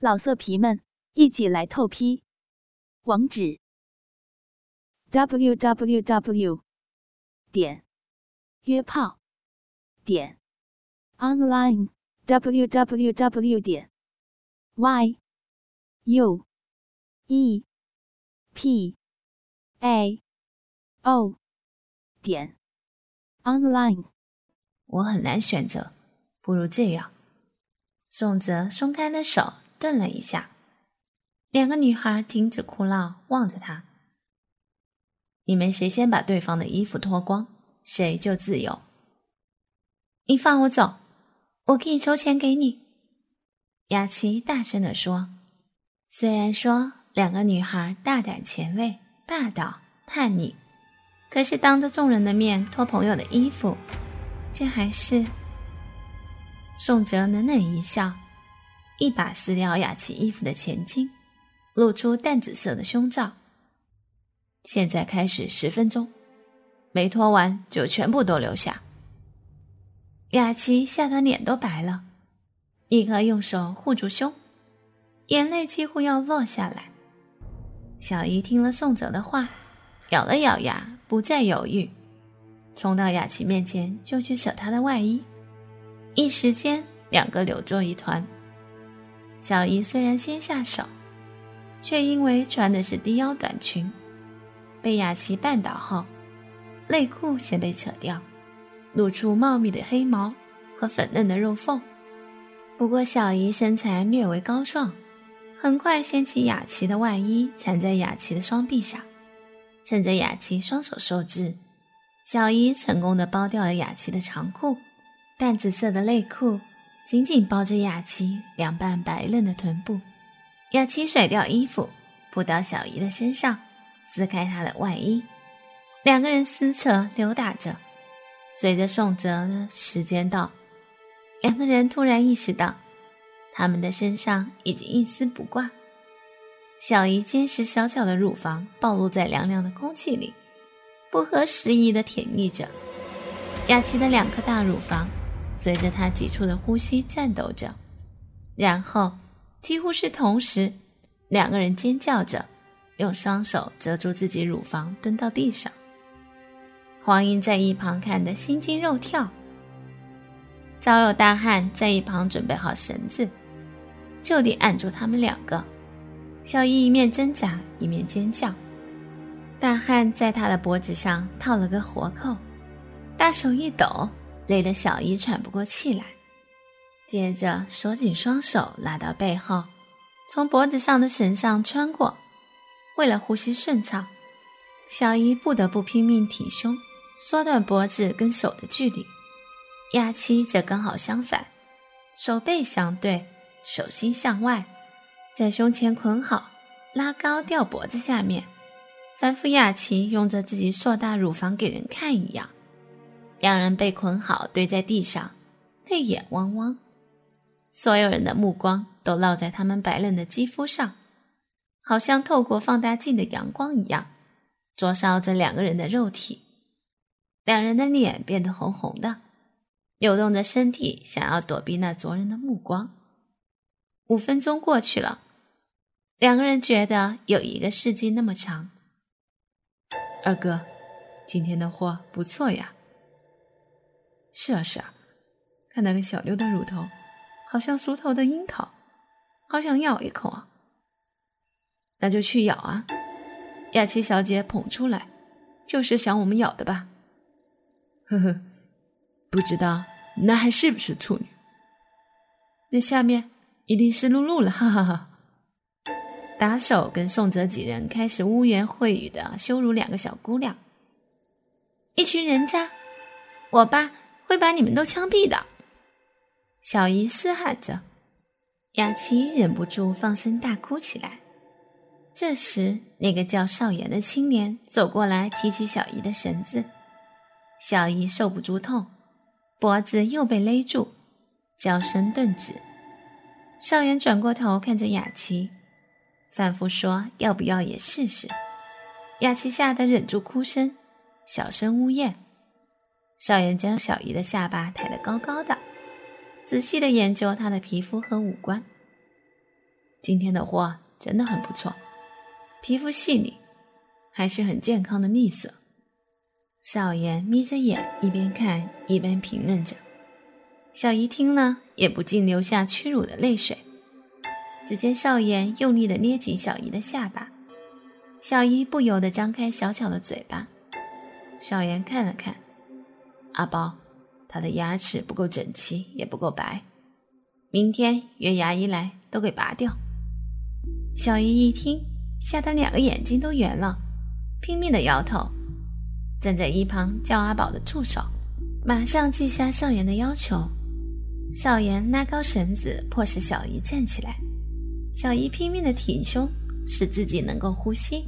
老色皮们，一起来透批！网址：w w w 点约炮点 online w w w 点 y u e p a o 点 online。我很难选择，不如这样。宋哲松开了手。顿了一下，两个女孩停止哭闹，望着他。你们谁先把对方的衣服脱光，谁就自由。你放我走，我可以筹钱给你。雅琪大声地说。虽然说两个女孩大胆前卫、霸道、叛逆，可是当着众人的面脱朋友的衣服，这还是……宋哲冷冷一笑。一把撕掉雅琪衣服的前襟，露出淡紫色的胸罩。现在开始十分钟，没脱完就全部都留下。雅琪吓得脸都白了，立刻用手护住胸，眼泪几乎要落下来。小姨听了宋哲的话，咬了咬牙，不再犹豫，冲到雅琪面前就去扯她的外衣，一时间两个扭作一团。小姨虽然先下手，却因为穿的是低腰短裙，被雅琪绊倒后，内裤先被扯掉，露出茂密的黑毛和粉嫩的肉缝。不过小姨身材略为高壮，很快掀起雅琪的外衣，缠在雅琪的双臂上，趁着雅琪双手受制，小姨成功的剥掉了雅琪的长裤，淡紫色的内裤。紧紧抱着雅琪两瓣白嫩的臀部，雅琪甩掉衣服，扑到小姨的身上，撕开她的外衣，两个人撕扯扭打着。随着宋哲的时间到，两个人突然意识到，他们的身上已经一丝不挂。小姨坚实小巧的乳房暴露在凉凉的空气里，不合时宜的舔腻着。雅琪的两颗大乳房。随着他急促的呼吸颤抖着，然后几乎是同时，两个人尖叫着，用双手遮住自己乳房，蹲到地上。黄英在一旁看得心惊肉跳，早有大汉在一旁准备好绳子，就地按住他们两个。小伊一面挣扎一面尖叫，大汉在他的脖子上套了个活扣，大手一抖。累得小姨喘不过气来，接着手紧双手拉到背后，从脖子上的绳上穿过。为了呼吸顺畅，小姨不得不拼命挺胸，缩短脖子跟手的距离。亚琪则刚好相反，手背相对，手心向外，在胸前捆好，拉高吊脖子下面，仿佛亚琪用着自己硕大乳房给人看一样。两人被捆好，堆在地上，泪眼汪汪。所有人的目光都落在他们白嫩的肌肤上，好像透过放大镜的阳光一样，灼烧着两个人的肉体。两人的脸变得红红的，扭动着身体，想要躲避那灼人的目光。五分钟过去了，两个人觉得有一个世纪那么长。二哥，今天的货不错呀。是啊是啊，看那个小妞的乳头，好像熟透的樱桃，好想咬一口啊！那就去咬啊！雅琪小姐捧出来，就是想我们咬的吧？呵呵，不知道那还是不是处女？那下面一定是露露了，哈哈哈！打手跟宋哲几人开始污言秽语的羞辱两个小姑娘，一群人渣，我爸。会把你们都枪毙的！小姨嘶喊着，雅琪忍不住放声大哭起来。这时，那个叫少言的青年走过来，提起小姨的绳子。小姨受不住痛，脖子又被勒住，叫声顿止。少言转过头看着雅琪，反复说：“要不要也试试？”雅琪吓得忍住哭声，小声呜咽。少言将小姨的下巴抬得高高的，仔细的研究她的皮肤和五官。今天的货真的很不错，皮肤细腻，还是很健康的腻色。少言眯着眼，一边看一边评论着。小姨听了，也不禁流下屈辱的泪水。只见少爷用力地捏紧小姨的下巴，小姨不由得张开小巧的嘴巴。少言看了看阿宝，他的牙齿不够整齐，也不够白，明天约牙医来都给拔掉。小姨一听，吓得两个眼睛都圆了，拼命地摇头。站在一旁叫阿宝的助手，马上记下少言的要求。少言拉高绳子，迫使小姨站起来。小姨拼命的挺胸，使自己能够呼吸。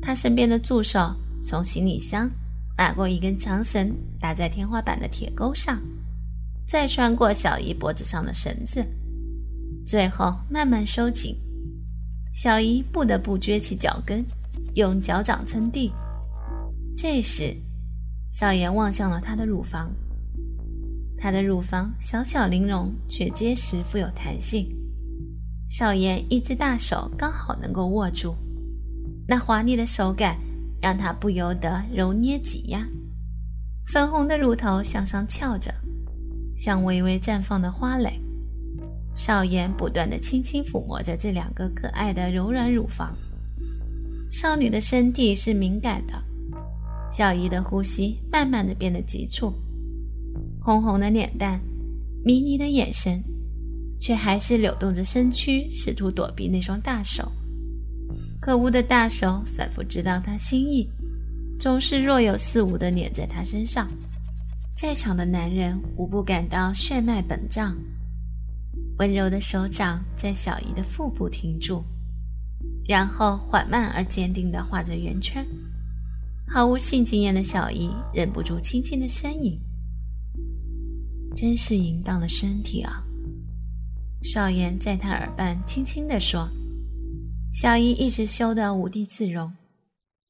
他身边的助手从行李箱拿过一根长绳，搭在天花板的铁钩上，再穿过小姨脖子上的绳子，最后慢慢收紧。小姨不得不撅起脚跟，用脚掌撑地。这时，少言望向了她的乳房。她的乳房小巧玲珑，却结实富有弹性。少言一只大手刚好能够握住，那滑腻的手感让他不由得揉捏挤压。粉红的乳头向上翘着，像微微绽放的花蕾。少言不断的轻轻抚摸着这两个可爱的柔软乳房。少女的身体是敏感的。小姨的呼吸慢慢的变得急促，红红的脸蛋，迷离的眼神，却还是扭动着身躯，试图躲避那双大手。可恶的大手反复知道他心意，总是若有似无的粘在他身上。在场的男人无不感到血脉本胀，温柔的手掌在小姨的腹部停住，然后缓慢而坚定地画着圆圈。毫无性经验的小姨忍不住轻轻的呻吟：“真是淫荡的身体啊！”少言在他耳畔轻轻地说。小姨一直羞得无地自容，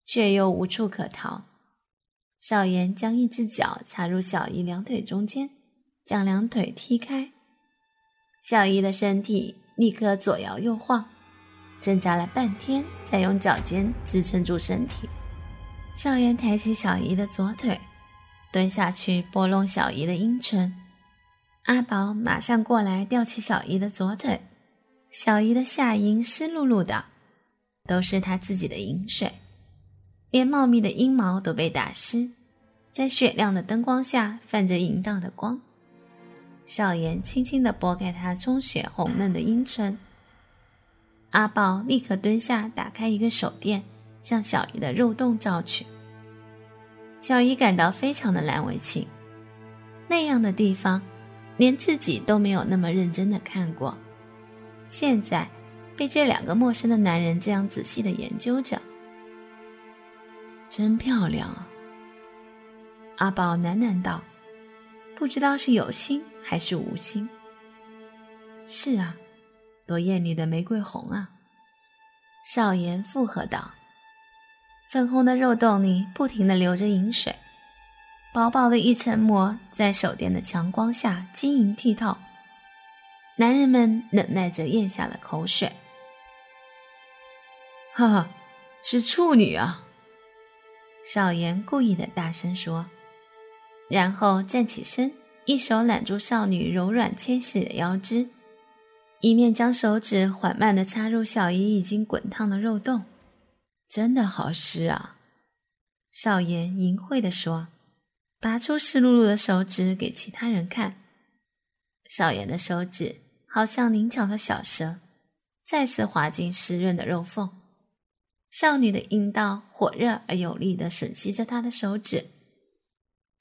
却又无处可逃。少言将一只脚插入小姨两腿中间，将两腿踢开。小姨的身体立刻左摇右晃，挣扎了半天，才用脚尖支撑住身体。少言抬起小姨的左腿，蹲下去拨弄小姨的阴唇。阿宝马上过来吊起小姨的左腿，小姨的下阴湿漉漉的，都是她自己的饮水，连茂密的阴毛都被打湿，在雪亮的灯光下泛着淫荡的光。少言轻轻地拨开她充血红嫩的阴唇，阿宝立刻蹲下，打开一个手电。向小姨的肉洞照去，小姨感到非常的难为情。那样的地方，连自己都没有那么认真的看过，现在被这两个陌生的男人这样仔细的研究着，真漂亮啊！阿宝喃喃道，不知道是有心还是无心。是啊，多艳丽的玫瑰红啊！少言附和道。粉红的肉洞里不停的流着银水，薄薄的一层膜在手电的强光下晶莹剔透。男人们忍耐着咽下了口水。哈哈，是处女啊！少言故意的大声说，然后站起身，一手揽住少女柔软纤细的腰肢，一面将手指缓慢地插入小姨已经滚烫的肉洞。真的好湿啊！少言淫秽地说，拔出湿漉漉的手指给其他人看。少言的手指好像灵巧的小蛇，再次滑进湿润的肉缝。少女的阴道火热而有力地吮吸着他的手指。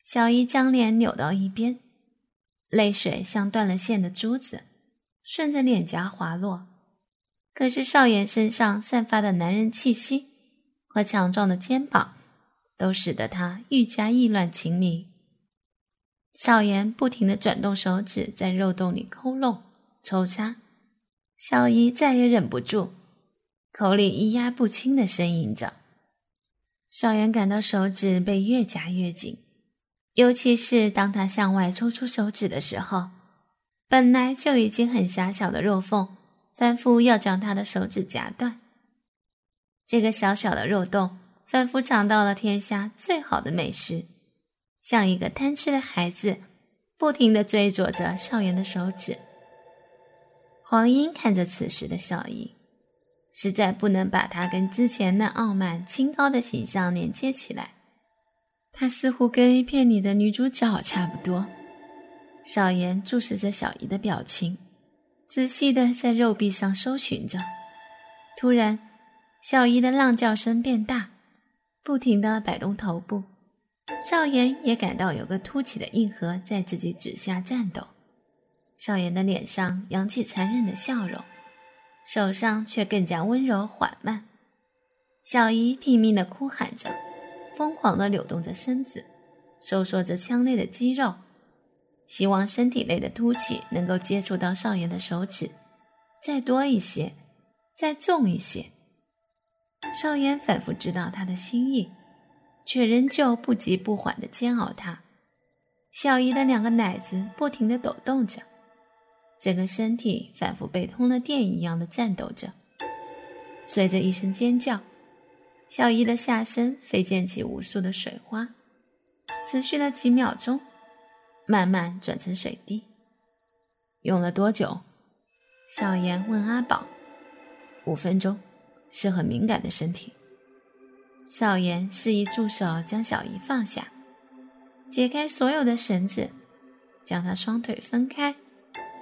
小姨将脸扭到一边，泪水像断了线的珠子，顺着脸颊滑落。可是少言身上散发的男人气息。和强壮的肩膀，都使得他愈加意乱情迷。少言不停地转动手指，在肉洞里抠弄、抽插。小姨再也忍不住，口里咿呀不清的呻吟着。少元感到手指被越夹越紧，尤其是当他向外抽出手指的时候，本来就已经很狭小的肉缝，反复要将他的手指夹断。这个小小的肉洞，仿佛尝到了天下最好的美食，像一个贪吃的孩子，不停地追逐着少元的手指。黄英看着此时的小姨，实在不能把她跟之前那傲慢清高的形象连接起来。她似乎跟 A 片里的女主角差不多。少言注视着小姨的表情。仔细的在肉壁上搜寻着，突然，小姨的浪叫声变大，不停的摆动头部。少言也感到有个凸起的硬核在自己指下颤抖。少言的脸上扬起残忍的笑容，手上却更加温柔缓慢。小姨拼命的哭喊着，疯狂的扭动着身子，收缩着腔内的肌肉。希望身体内的凸起能够接触到少爷的手指，再多一些，再重一些。少爷反复知道他的心意，却仍旧不急不缓地煎熬他。小姨的两个奶子不停地抖动着，整个身体仿佛被通了电一样的颤抖着。随着一声尖叫，小姨的下身飞溅起无数的水花，持续了几秒钟。慢慢转成水滴。用了多久？少言问阿宝。五分钟，是很敏感的身体。少言示意助手将小姨放下，解开所有的绳子，将她双腿分开，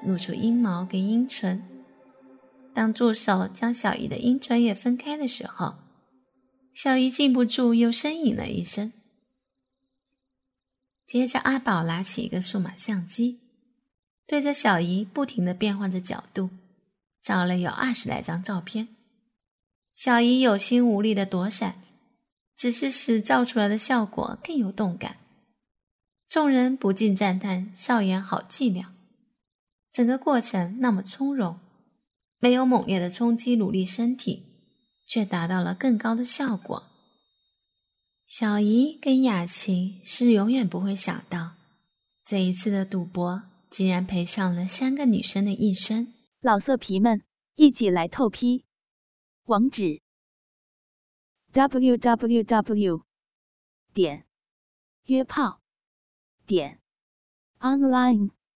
露出阴毛跟阴唇。当助手将小姨的阴唇也分开的时候，小姨禁不住又呻吟了一声。接着，阿宝拿起一个数码相机，对着小姨不停的变换着角度，照了有二十来张照片。小姨有心无力的躲闪，只是使照出来的效果更有动感。众人不禁赞叹少爷好伎俩，整个过程那么从容，没有猛烈的冲击努力身体，却达到了更高的效果。小姨跟雅琴是永远不会想到，这一次的赌博竟然赔上了三个女生的一生。老色皮们，一起来透批！网址：w w w 点约炮点 online